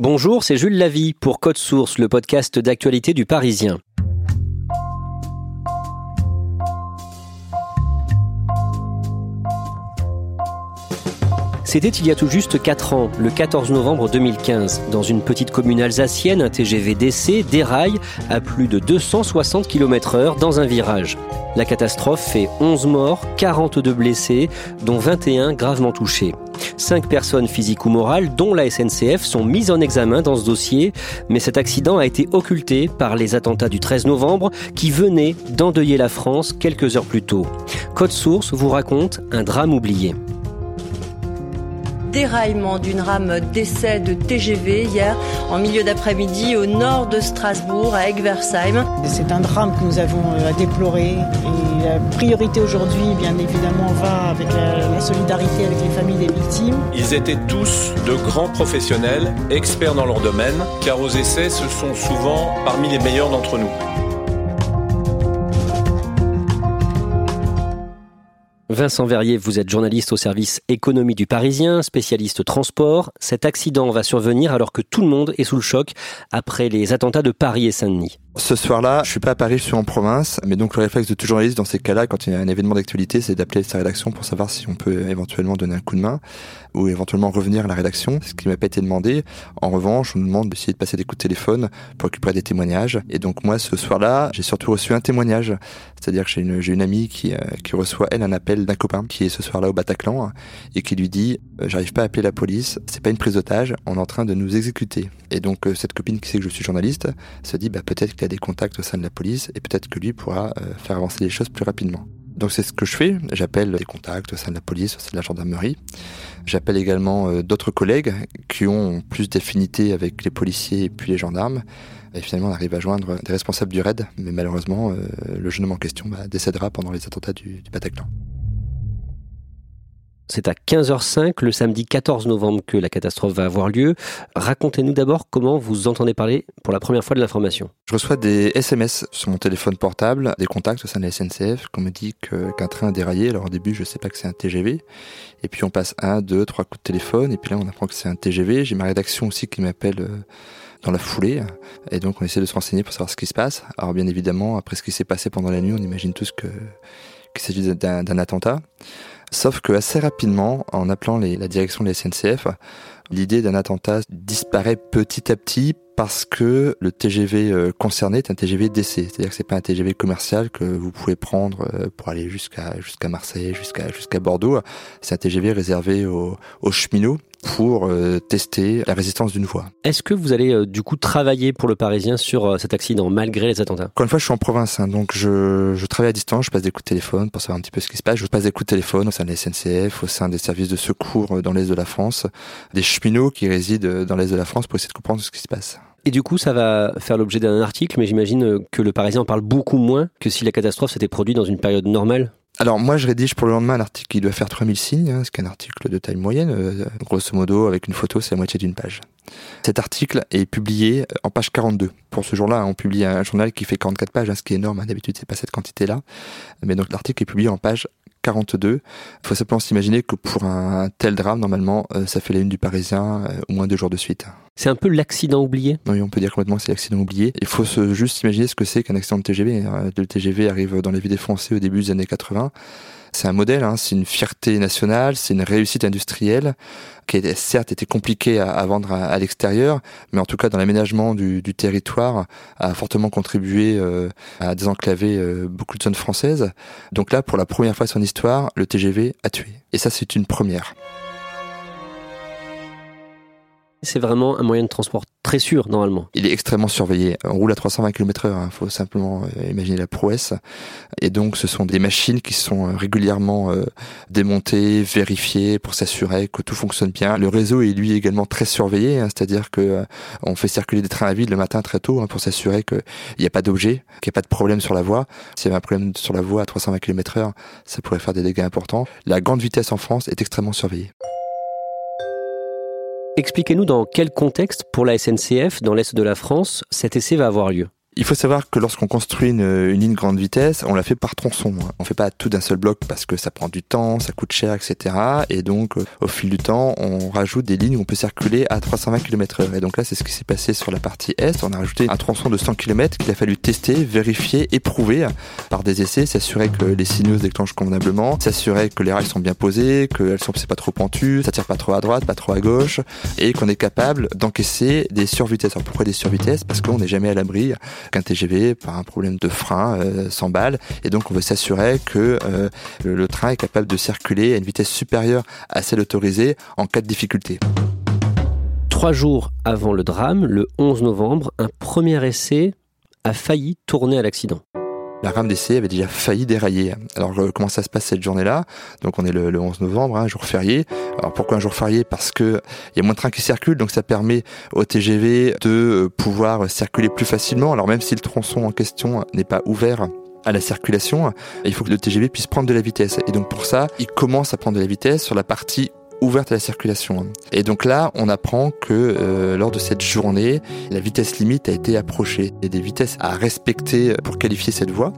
Bonjour, c'est Jules Lavie pour Code Source, le podcast d'actualité du Parisien. C'était il y a tout juste 4 ans, le 14 novembre 2015. Dans une petite commune alsacienne, un TGV DC déraille à plus de 260 km heure dans un virage. La catastrophe fait 11 morts, 42 blessés, dont 21 gravement touchés. Cinq personnes physiques ou morales, dont la SNCF, sont mises en examen dans ce dossier, mais cet accident a été occulté par les attentats du 13 novembre qui venaient d'endeuiller la France quelques heures plus tôt. Code Source vous raconte un drame oublié déraillement d'une rame d'essai de TGV hier en milieu d'après-midi au nord de Strasbourg, à Egversheim. C'est un drame que nous avons euh, à déplorer et la priorité aujourd'hui, bien évidemment, va avec la, la solidarité avec les familles des victimes. Ils étaient tous de grands professionnels, experts dans leur domaine, car aux essais, ce sont souvent parmi les meilleurs d'entre nous. Vincent Verrier, vous êtes journaliste au service économie du Parisien, spécialiste transport. Cet accident va survenir alors que tout le monde est sous le choc après les attentats de Paris et Saint-Denis. Ce soir-là, je suis pas à Paris, je suis en province, mais donc le réflexe de tout journaliste dans ces cas-là, quand il y a un événement d'actualité, c'est d'appeler sa rédaction pour savoir si on peut éventuellement donner un coup de main ou éventuellement revenir à la rédaction, ce qui m'a pas été demandé. En revanche, on nous demande d'essayer de passer des coups de téléphone pour récupérer des témoignages. Et donc moi, ce soir-là, j'ai surtout reçu un témoignage, c'est-à-dire que j'ai une, une amie qui, euh, qui reçoit elle un appel d'un copain qui est ce soir-là au Bataclan et qui lui dit euh, j'arrive pas à appeler la police, c'est pas une prise d'otage, on est en train de nous exécuter. Et donc euh, cette copine qui sait que je suis journaliste se dit bah peut-être qu'il a des contacts au sein de la police et peut-être que lui pourra euh, faire avancer les choses plus rapidement. Donc c'est ce que je fais, j'appelle des contacts au sein de la police, au sein de la gendarmerie. J'appelle également d'autres collègues qui ont plus d'affinité avec les policiers et puis les gendarmes. Et finalement, on arrive à joindre des responsables du RAID, mais malheureusement, le jeune homme en question bah, décédera pendant les attentats du Bataclan. C'est à 15h05 le samedi 14 novembre que la catastrophe va avoir lieu. Racontez-nous d'abord comment vous entendez parler pour la première fois de l'information. Je reçois des SMS sur mon téléphone portable, des contacts au sein de la SNCF, qu'on me dit qu'un train a déraillé. Alors au début, je sais pas que c'est un TGV. Et puis on passe un, deux, trois coups de téléphone. Et puis là, on apprend que c'est un TGV. J'ai ma rédaction aussi qui m'appelle euh, dans la foulée. Et donc on essaie de se renseigner pour savoir ce qui se passe. Alors bien évidemment, après ce qui s'est passé pendant la nuit, on imagine tous qu'il s'agit d'un attentat. Sauf que assez rapidement, en appelant la direction de la SNCF, l'idée d'un attentat disparaît petit à petit parce que le TGV euh, concerné est un TGV d'essai, c'est-à-dire que c'est pas un TGV commercial que vous pouvez prendre euh, pour aller jusqu'à jusqu'à Marseille, jusqu'à jusqu'à Bordeaux. C'est un TGV réservé aux, aux cheminots pour euh, tester la résistance d'une voie. Est-ce que vous allez euh, du coup travailler pour le Parisien sur euh, cet accident malgré les attentats? Encore une fois, je suis en province, hein, donc je, je travaille à distance, je passe des coups de téléphone pour savoir un petit peu ce qui se passe. Je passe des coups de téléphone au sein de la SNCF, au sein des services de secours dans l'est de la France, des cheminots qui résident dans l'est de la France pour essayer de comprendre ce qui se passe. Et du coup, ça va faire l'objet d'un article, mais j'imagine que le Parisien en parle beaucoup moins que si la catastrophe s'était produite dans une période normale. Alors moi, je rédige pour le lendemain un article qui doit faire 3000 signes, hein, ce qui est un article de taille moyenne, euh, grosso modo, avec une photo, c'est la moitié d'une page. Cet article est publié euh, en page 42. Pour ce jour-là, on publie un journal qui fait 44 pages, hein, ce qui est énorme. hein. D'habitude, c'est pas cette quantité-là. Mais donc l'article est publié en page 42. Il faut simplement s'imaginer que pour un tel drame, normalement, euh, ça fait la une du Parisien euh, au moins deux jours de suite. C'est un peu l'accident oublié? Oui, on peut dire complètement que c'est l'accident oublié. Il faut se, juste imaginer ce que c'est qu'un accident de TGV. Le TGV arrive dans les villes des Français au début des années 80. C'est un modèle, hein, c'est une fierté nationale, c'est une réussite industrielle qui a certes été compliquée à, vendre à, l'extérieur, mais en tout cas dans l'aménagement du, territoire a fortement contribué euh, à désenclaver euh, beaucoup de zones françaises. Donc là, pour la première fois de son histoire, le TGV a tué. Et ça, c'est une première. C'est vraiment un moyen de transport très sûr normalement. Il est extrêmement surveillé. On roule à 320 km heure, il hein. faut simplement euh, imaginer la prouesse. Et donc ce sont des machines qui sont euh, régulièrement euh, démontées, vérifiées pour s'assurer que tout fonctionne bien. Le réseau est lui également très surveillé, hein. c'est-à-dire que on fait circuler des trains à vide le matin très tôt hein, pour s'assurer qu'il n'y a pas d'objet, qu'il n'y a pas de problème sur la voie. S'il y avait un problème sur la voie à 320 km heure, ça pourrait faire des dégâts importants. La grande vitesse en France est extrêmement surveillée. Expliquez-nous dans quel contexte, pour la SNCF, dans l'Est de la France, cet essai va avoir lieu. Il faut savoir que lorsqu'on construit une, ligne grande vitesse, on la fait par tronçon. On fait pas tout d'un seul bloc parce que ça prend du temps, ça coûte cher, etc. Et donc, euh, au fil du temps, on rajoute des lignes où on peut circuler à 320 km heure. Et donc là, c'est ce qui s'est passé sur la partie Est. On a rajouté un tronçon de 100 km qu'il a fallu tester, vérifier, éprouver par des essais, s'assurer que les signaux se déclenchent convenablement, s'assurer que les rails sont bien posés, qu'elles sont pas trop pentues, ça tire pas trop à droite, pas trop à gauche, et qu'on est capable d'encaisser des survitesses. Alors pourquoi des survitesses? Parce qu'on n'est jamais à l'abri qu'un TGV par un problème de frein euh, s'emballe et donc on veut s'assurer que euh, le, train est capable de circuler à une vitesse supérieure à celle autorisée en cas de difficulté. Trois jours avant le drame, le 11 novembre, un premier essai a failli tourner à l'accident la rame d'essai avait déjà failli dérailler. Alors euh, comment ça se passe cette journée-là? Donc on est le, 11 novembre, un hein, jour férié. Alors pourquoi un jour férié? Parce que il y a moins de trains qui circulent, donc ça permet au TGV de euh, pouvoir circuler plus facilement. Alors même si le tronçon en question n'est pas ouvert à la circulation, il faut que le TGV puisse prendre de la vitesse. Et donc pour ça, il commence à prendre de la vitesse sur la partie ouverte à la circulation. Et donc là, on apprend que euh, lors de cette journée, la vitesse limite a été approchée. Il y a des vitesses à respecter pour qualifier cette voie.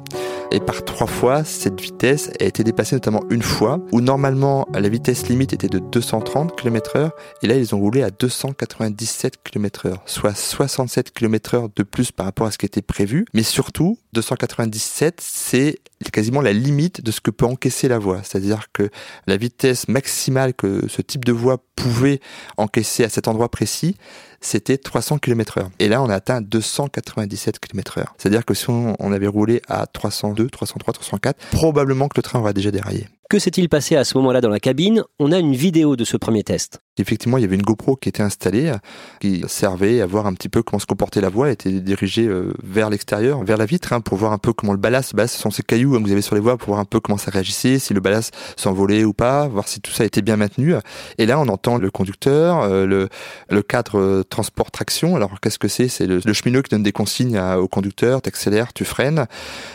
Et par trois fois, cette vitesse a été dépassée notamment une fois, où normalement la vitesse limite était de 230 km heure, et là ils ont roulé à 297 km heure, soit 67 km heure de plus par rapport à ce qui était prévu. Mais surtout, 297, c'est quasiment la limite de ce que peut encaisser la voie. C'est-à-dire que la vitesse maximale que ce type de voie pouvait encaisser à cet endroit précis, c'était 300 km heure. Et là, on a atteint 297 km heure. C'est-à-dire que si on, avait roulé à 302, 303, 304, probablement que le train aurait déjà déraillé. Que s'est-il passé à ce moment-là dans la cabine? On a une vidéo de ce premier test. Effectivement, il y avait une GoPro qui était installée, qui servait à voir un petit peu comment se comportait la voie. Elle était dirigée euh, vers l'extérieur, vers la vitre, hein, pour voir un peu comment le ballast, ce sont ces cailloux hein, que vous avez sur les voies, pour voir un peu comment ça réagissait, si le ballast s'envolait ou pas, voir si tout ça était bien maintenu. Et là, on entend le conducteur, euh, le, cadre euh, transport traction. Alors, qu'est-ce que c'est? C'est le, cheminot qui donne des consignes au conducteur, t'accélères, tu freines.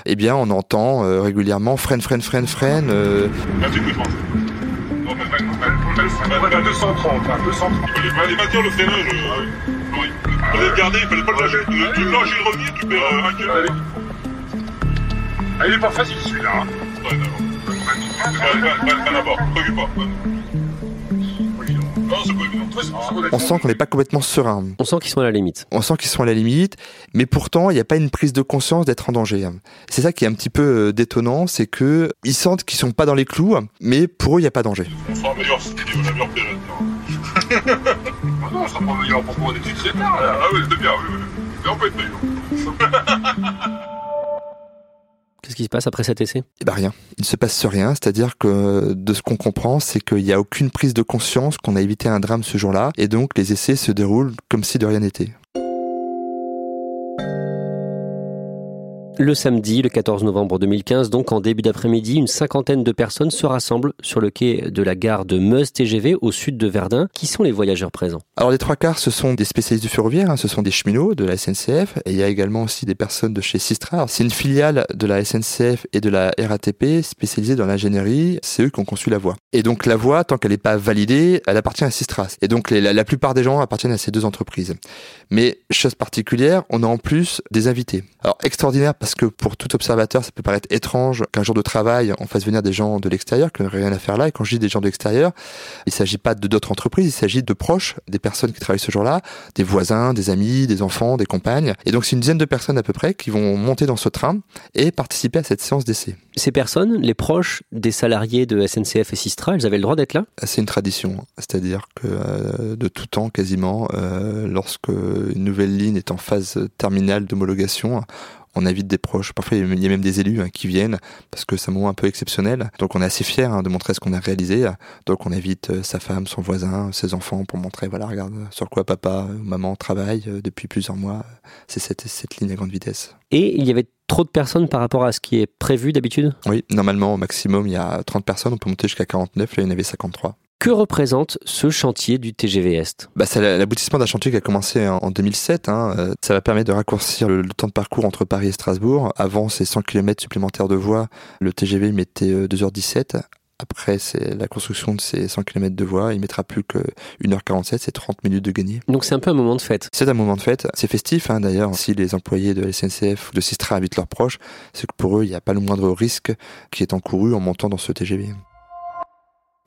Eh bien, on entend régulièrement freine, freine, freine, freine. 230, 230. Il maintenir le freinage. Il fallait le garder, il fallait pas le lâcher. Tu le lâches et le revient, tu perds un. Ah, il est pas facile celui-là. Hein. Ouais, d'accord. Pas d'abord, t'occupe pas. On sent qu'on n'est pas complètement serein. On sent qu'ils sont à la limite. On sent qu'ils sont à la limite, mais pourtant, il n'y a pas une prise de conscience d'être en danger. C'est ça qui est un petit peu euh, détonnant, c'est que ils sentent qu'ils sont pas dans les clous, mais pour eux, il n'y a pas danger. Qu'est-ce qui se passe après cet essai? Eh ben rien. Il ne se passe rien. C'est-à-dire que de ce qu'on comprend, c'est qu'il n'y a aucune prise de conscience qu'on a évité un drame ce jour-là. Et donc les essais se déroulent comme si de rien n'était. Le samedi, le 14 novembre 2015, donc en début d'après-midi, une cinquantaine de personnes se rassemblent sur le quai de la gare de Meuse TGV au sud de Verdun. Qui sont les voyageurs présents? Alors les trois quarts, ce sont des spécialistes du ferroviaire, hein, ce sont des cheminots de la SNCF, et il y a également aussi des personnes de chez Sistra. C'est une filiale de la SNCF et de la RATP spécialisée dans l'ingénierie, c'est eux qui ont conçu la voie. Et donc la voie, tant qu'elle n'est pas validée, elle appartient à Sistra. Et donc la, la plupart des gens appartiennent à ces deux entreprises. Mais chose particulière, on a en plus des invités. Alors extraordinaire parce que pour tout observateur, ça peut paraître étrange qu'un jour de travail, on fasse venir des gens de l'extérieur qui n'ont rien à faire là. Et quand je dis des gens de l'extérieur, il s'agit pas de d'autres entreprises, il s'agit de proches des personnes qui travaillent ce jour-là, des voisins, des amis, des enfants, des compagnes. Et donc c'est une dizaine de personnes à peu près qui vont monter dans ce train et participer à cette séance d'essai. Ces personnes, les proches des salariés de SNCF et Sistra, elles avaient le droit d'être là? C'est une tradition, c'est-à-dire que euh, de tout temps quasiment, euh, lorsque une nouvelle ligne est en phase terminale d'homologation, on invite des proches. Parfois, il y a même des élus hein, qui viennent parce que c'est un moment un peu exceptionnel. Donc, on est assez fiers hein, de montrer ce qu'on a réalisé. Donc, on invite euh, sa femme, son voisin, ses enfants pour montrer, voilà, regarde sur quoi papa, maman travaillent depuis plusieurs mois. C'est cette, cette ligne à grande vitesse. Et il y avait trop de personnes par rapport à ce qui est prévu d'habitude? Oui, normalement, au maximum, il y a 30 personnes. On peut monter jusqu'à 49. Là, il y en avait 53. Que représente ce chantier du TGV Est? Bah, C'est l'aboutissement d'un chantier qui a commencé en 2007. Hein. Euh, ça va permettre de raccourcir le, temps de parcours entre Paris et Strasbourg. Avant ces 100 km supplémentaires de voies, le TGV mettait 2h17. Euh, Après, c'est la construction de ces 100 km de voies. Il mettra plus que 1h47, c'est 30 minutes de gagné. Donc c'est un peu un moment de fête. C'est un moment de fête. C'est festif hein, d'ailleurs. Si les employés de la SNCF ou de Sistra invitent leurs proches, c'est que pour eux, il n'y a pas le moindre risque qui est encouru en montant dans ce TGV.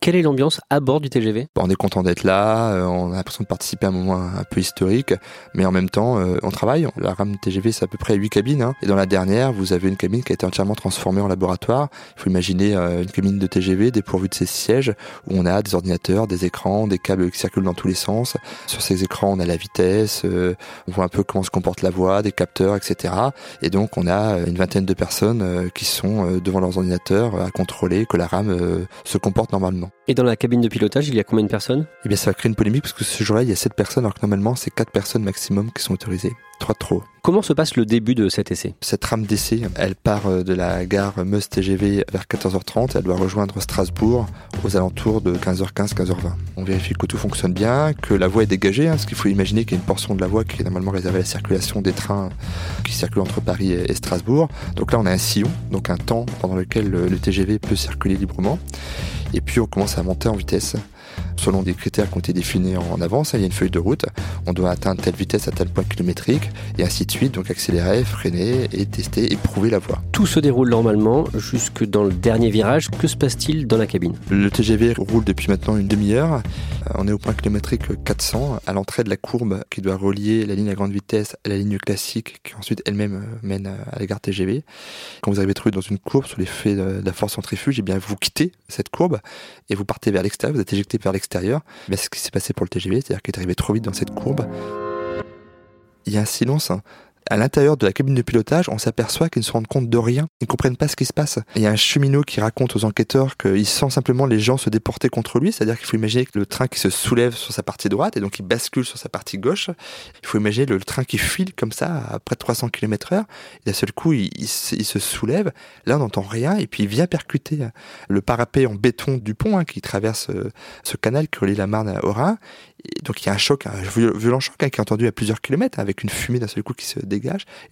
Quelle est l'ambiance à bord du TGV On est content d'être là, euh, on a l'impression de participer à un moment un peu historique, mais en même temps, euh, on travaille. La rame TGV, c'est à peu près 8 cabines, hein. et dans la dernière, vous avez une cabine qui a été entièrement transformée en laboratoire. Il faut imaginer euh, une cabine de TGV dépourvue de ses sièges, où on a des ordinateurs, des écrans, des câbles qui circulent dans tous les sens. Sur ces écrans, on a la vitesse, on voit un peu comment se comporte la voie, des capteurs, etc. Et donc, on a une vingtaine de personnes qui sont devant leurs ordinateurs à contrôler que la rame se comporte normalement. Et dans la cabine de pilotage, il y a combien de personnes? Eh bien, ça va créer une polémique parce que ce jour-là, il y a 7 personnes, alors que normalement, c'est 4 personnes maximum qui sont autorisées. 3 de trop. Comment se passe le début de cet essai? Cette rame d'essai, elle part euh, de la gare Meuse TGV vers 14h30. Elle doit rejoindre Strasbourg aux alentours de 15h15, 15h20. On vérifie que tout fonctionne bien, que la voie est dégagée, hein, parce qu'il faut imaginer qu'il y a une portion de la voie qui est normalement réservée à la circulation des trains qui circulent entre Paris et Strasbourg. Donc là, on a un sillon, donc un temps pendant lequel le TGV peut circuler librement. Et puis on commence à monter en vitesse selon des critères qui ont été définis en avance. Il y a une feuille de route. On doit atteindre telle vitesse à tel point kilométrique et ainsi de suite. Donc accélérer, freiner et tester et prouver la voie. Tout se déroule normalement jusque dans le dernier virage. Que se passe-t-il dans la cabine? Le TGV roule depuis maintenant une demi-heure. Euh, on est au point kilométrique 400 à l'entrée de la courbe qui doit relier la ligne à grande vitesse à la ligne classique qui ensuite elle-même euh, mène à la gare TGV. Quand vous arrivez trouvé dans une courbe sous l'effet de la force centrifuge, et eh bien vous quittez cette courbe et vous partez vers l'extérieur, vous êtes éjecté vers l'extérieur. C'est ce qui s'est passé pour le TGV, c'est-à-dire qu'il est arrivé trop vite dans cette courbe. Il y a un silence hein à l'intérieur de la cabine de pilotage, on s'aperçoit qu'ils ne se rendent compte de rien. Ils ne comprennent pas ce qui se passe. Il y a un cheminot qui raconte aux enquêteurs qu'il sent simplement les gens se déporter contre lui. C'est-à-dire qu'il faut imaginer que le train qui se soulève sur sa partie droite et donc il bascule sur sa partie gauche. Il faut imaginer le, train qui file comme ça à près de 300 km heure. Et d'un seul coup, il, se soulève. Là, on n'entend rien et puis il vient percuter le parapet en béton du pont hein, qui traverse euh, ce canal qui relie la Marne au Rhin donc il y a un choc, un violent choc hein, qui est entendu à plusieurs kilomètres, avec une fumée d'un seul coup qui se dégage.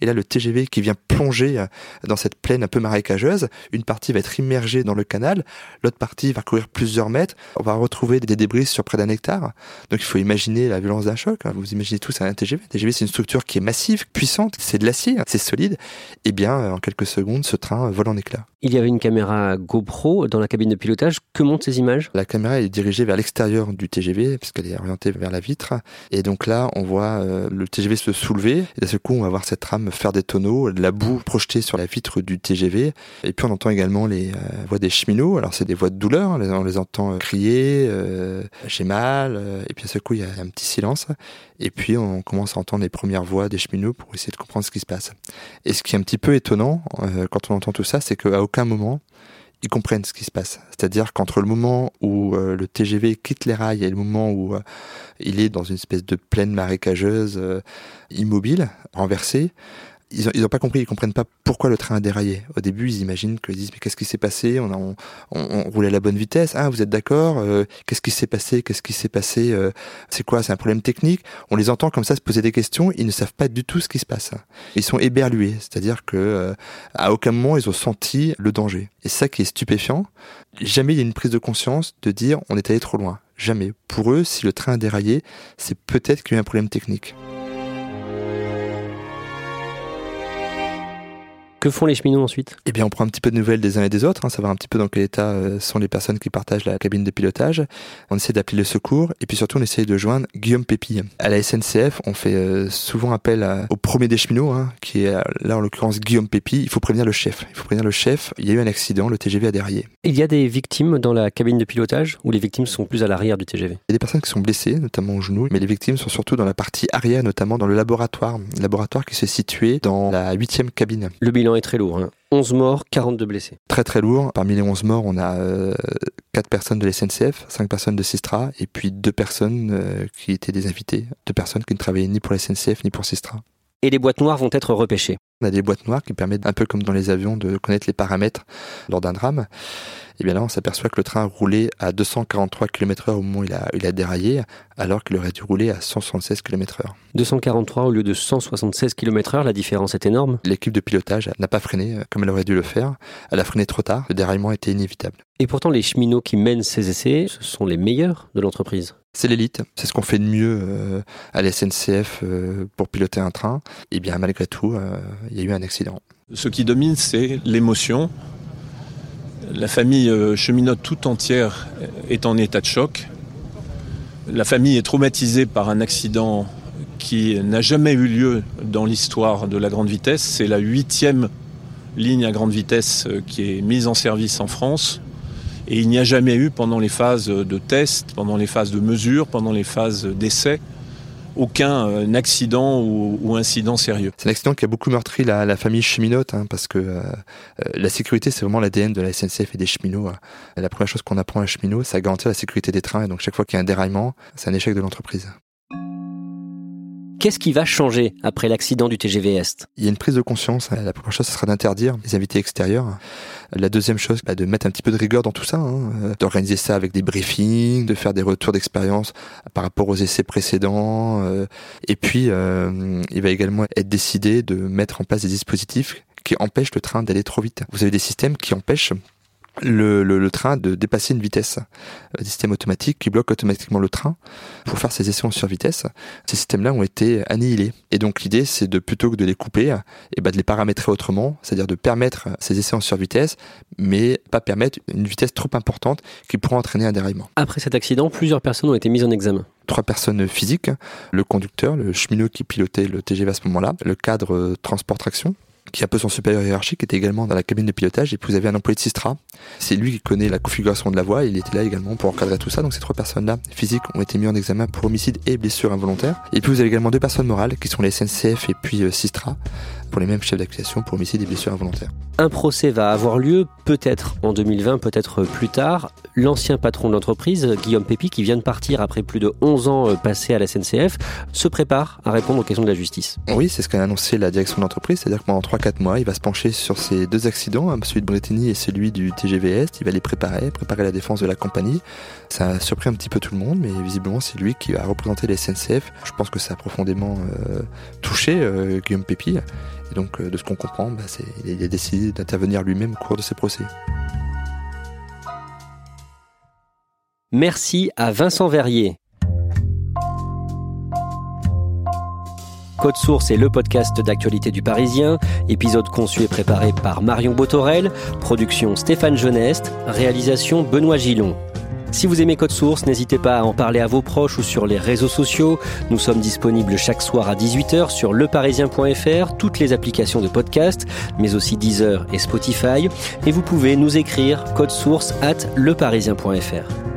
Et là, le TGV qui vient plonger euh, dans cette plaine un peu marécageuse. Une partie va être immergée dans le canal, l'autre partie va courir plusieurs mètres. On va retrouver des débris sur près d'un hectare. Donc il faut imaginer la violence d'un choc. Hein. Vous imaginez tous un TGV. Un TGV, c'est une structure qui est massive, puissante, c'est de l'acier, c'est solide. Et eh bien, euh, en quelques secondes, ce train vole en éclats. Il y avait une caméra GoPro dans la cabine de pilotage. Que montrent ces images? La caméra est dirigée vers l'extérieur du TGV, puisqu'elle est orientée vers la vitre. Et donc là, on voit euh, le TGV se soulever. Et d'un seul coup, on va voir cette rame faire des tonneaux, de la boue projetée sur la vitre du TGV. Et puis on entend également les euh, voix des cheminots. Alors c'est des voix de douleur. On les entend euh, crier, j'ai mal. et puis d'un seul coup, il y a un petit silence. Et puis on commence à entendre les premières voix des cheminots pour essayer de comprendre ce qui se passe. Et ce qui est un petit peu étonnant quand on entend tout ça, c'est qu'à aucun moment ils comprennent ce qui se passe. C'est-à-dire qu'entre le moment où euh, le TGV quitte les rails et le moment où euh, il est dans une espèce de plaine marécageuse euh, immobile, renversée, ils ont, pas compris, ils comprennent pas pourquoi le train a déraillé. Au début, ils imaginent qu'ils disent mais qu'est-ce qui s'est passé? On, on, on, roulait à la bonne vitesse. Ah, vous êtes d'accord euh, Qu'est-ce qui s'est passé? Qu'est-ce qui s'est passé euh, C'est quoi? C'est un problème technique On les entend comme ça se poser des questions. Ils ne savent pas du tout ce qui se passe. Ils sont éberlués, c'est-à-dire que euh, à aucun moment ils ont senti le danger. Et ça qui est stupéfiant, jamais il y a une prise de conscience de dire on est allé trop loin. Jamais. Pour eux, si le train a déraillé, c'est peut-être qu'il y a eu un problème technique. Que font les cheminots ensuite? Eh bien, on prend un petit peu de nouvelles des uns et des autres, hein, savoir un petit peu dans quel état euh, sont les personnes qui partagent la cabine de pilotage. On essaie d'appeler le secours et puis surtout on essaie de joindre Guillaume Pépi. À la SNCF, on fait euh, souvent appel au premier des cheminots, hein, qui est là en l'occurrence Guillaume Pépi. Il faut prévenir le chef. Il faut prévenir le chef. Il y a eu un accident, le TGV a déraillé. Il y a des victimes dans la cabine de pilotage ou les victimes sont plus à l'arrière du TGV Il y a des personnes qui sont blessées, notamment au genou, mais les victimes sont surtout dans la partie arrière, notamment dans le laboratoire. Le laboratoire qui se situé dans la huitième cabine. Le bilan est très lourd. Hein. 11 morts, 42 blessés. Très très lourd. Parmi les 11 morts, on a euh, 4 personnes de la SNCF, 5 personnes de Sistra, et puis 2 personnes euh, qui étaient des invités, 2 personnes qui ne travaillaient ni pour la SNCF ni pour Sistra. Et les boîtes noires vont être repêchées. On a des boîtes noires qui permettent, un peu comme dans les avions, de connaître les paramètres lors d'un drame. Et bien là, on s'aperçoit que le train roulait à 243 km heure au moment où il a, il a déraillé, alors qu'il aurait dû rouler à 176 km heure. 243 au lieu de 176 km heure, la différence est énorme. L'équipe de pilotage n'a pas freiné euh, comme elle aurait dû le faire. Elle a freiné trop tard. Le déraillement était inévitable. Et pourtant, les cheminots qui mènent ces essais, ce sont les meilleurs de l'entreprise. C'est l'élite, c'est ce qu'on fait de mieux euh, à la SNCF euh, pour piloter un train. Et bien malgré tout, euh, il y a eu un accident. Ce qui domine, c'est l'émotion. La famille cheminote tout entière est en état de choc. La famille est traumatisée par un accident qui n'a jamais eu lieu dans l'histoire de la grande vitesse. C'est la huitième ligne à grande vitesse qui est mise en service en France. Et il n'y a jamais eu pendant les phases de test, pendant les phases de mesure, pendant les phases d'essai, aucun euh, accident ou, incident sérieux. C'est un accident qui a beaucoup meurtri la, famille cheminote, hein, parce que euh, la sécurité, c'est vraiment l'ADN de la SNCF et des cheminots. Hein. La première chose qu'on apprend à cheminot, c'est à garantir la sécurité des trains, et donc chaque fois qu'il y a un déraillement, c'est un échec de l'entreprise. Qu'est-ce qui va changer après l'accident du TGV Est? Il y a une prise de conscience. La première chose, ce sera d'interdire les invités extérieurs. La deuxième chose, bah, de mettre un petit peu de rigueur dans tout ça, hein, d'organiser ça avec des briefings, de faire des retours d'expérience par rapport aux essais précédents. Euh, et puis, euh, il va également être décidé de mettre en place des dispositifs qui empêchent le train d'aller trop vite. Vous avez des systèmes qui empêchent le, le, le, train de dépasser une vitesse. Un système automatique qui bloque automatiquement le train pour faire ses essais en survitesse. Ces systèmes-là ont été annihilés. Et donc l'idée, c'est de plutôt que de les couper, et ben de les paramétrer autrement, c'est-à-dire de permettre ces essais en survitesse, mais pas permettre une vitesse trop importante qui pourrait entraîner un déraillement. Après cet accident, plusieurs personnes ont été mises en examen trois personnes physiques, le conducteur, le cheminot qui pilotait le TGV à ce moment-là, le cadre transport-traction, qui est un peu son supérieur hiérarchique, était également dans la cabine de pilotage. Et puis vous avez un employé de Sistra. C'est lui qui connaît la configuration de la voie. Il était là également pour encadrer tout ça. Donc ces trois personnes-là, physiques, ont été mis en examen pour homicide et blessure involontaire. Et puis vous avez également deux personnes morales, qui sont les SNCF et puis euh, Sistra, pour les mêmes chefs d'accusation pour homicide et blessure involontaire. Un procès va avoir lieu, peut-être en 2020, peut-être plus tard. L'ancien patron de l'entreprise, Guillaume Pépi, qui vient de partir après plus de 11 ans passés à la SNCF, se prépare à répondre aux questions de la justice. Oui, c'est ce qu'a annoncé la direction de l'entreprise, c'est-à-dire que pendant 3-4 mois, il va se pencher sur ces deux accidents, hein, celui de Bretigny et celui du TGV Est. Il va les préparer, préparer la défense de la compagnie. Ça a surpris un petit peu tout le monde, mais visiblement, c'est lui qui va représenter la SNCF. Je pense que ça a profondément euh, touché euh, Guillaume Pépi. Et donc, euh, de ce qu'on comprend, bah, il a décidé d'intervenir lui-même au cours de ces procès. Merci à Vincent Verrier. Code Source est le podcast d'actualité du Parisien, épisode conçu et préparé par Marion Botorel, production Stéphane Geneste, réalisation Benoît Gillon. Si vous aimez Code Source, n'hésitez pas à en parler à vos proches ou sur les réseaux sociaux. Nous sommes disponibles chaque soir à 18h sur leparisien.fr, toutes les applications de podcast, mais aussi Deezer et Spotify. Et vous pouvez nous écrire code source at leparisien.fr.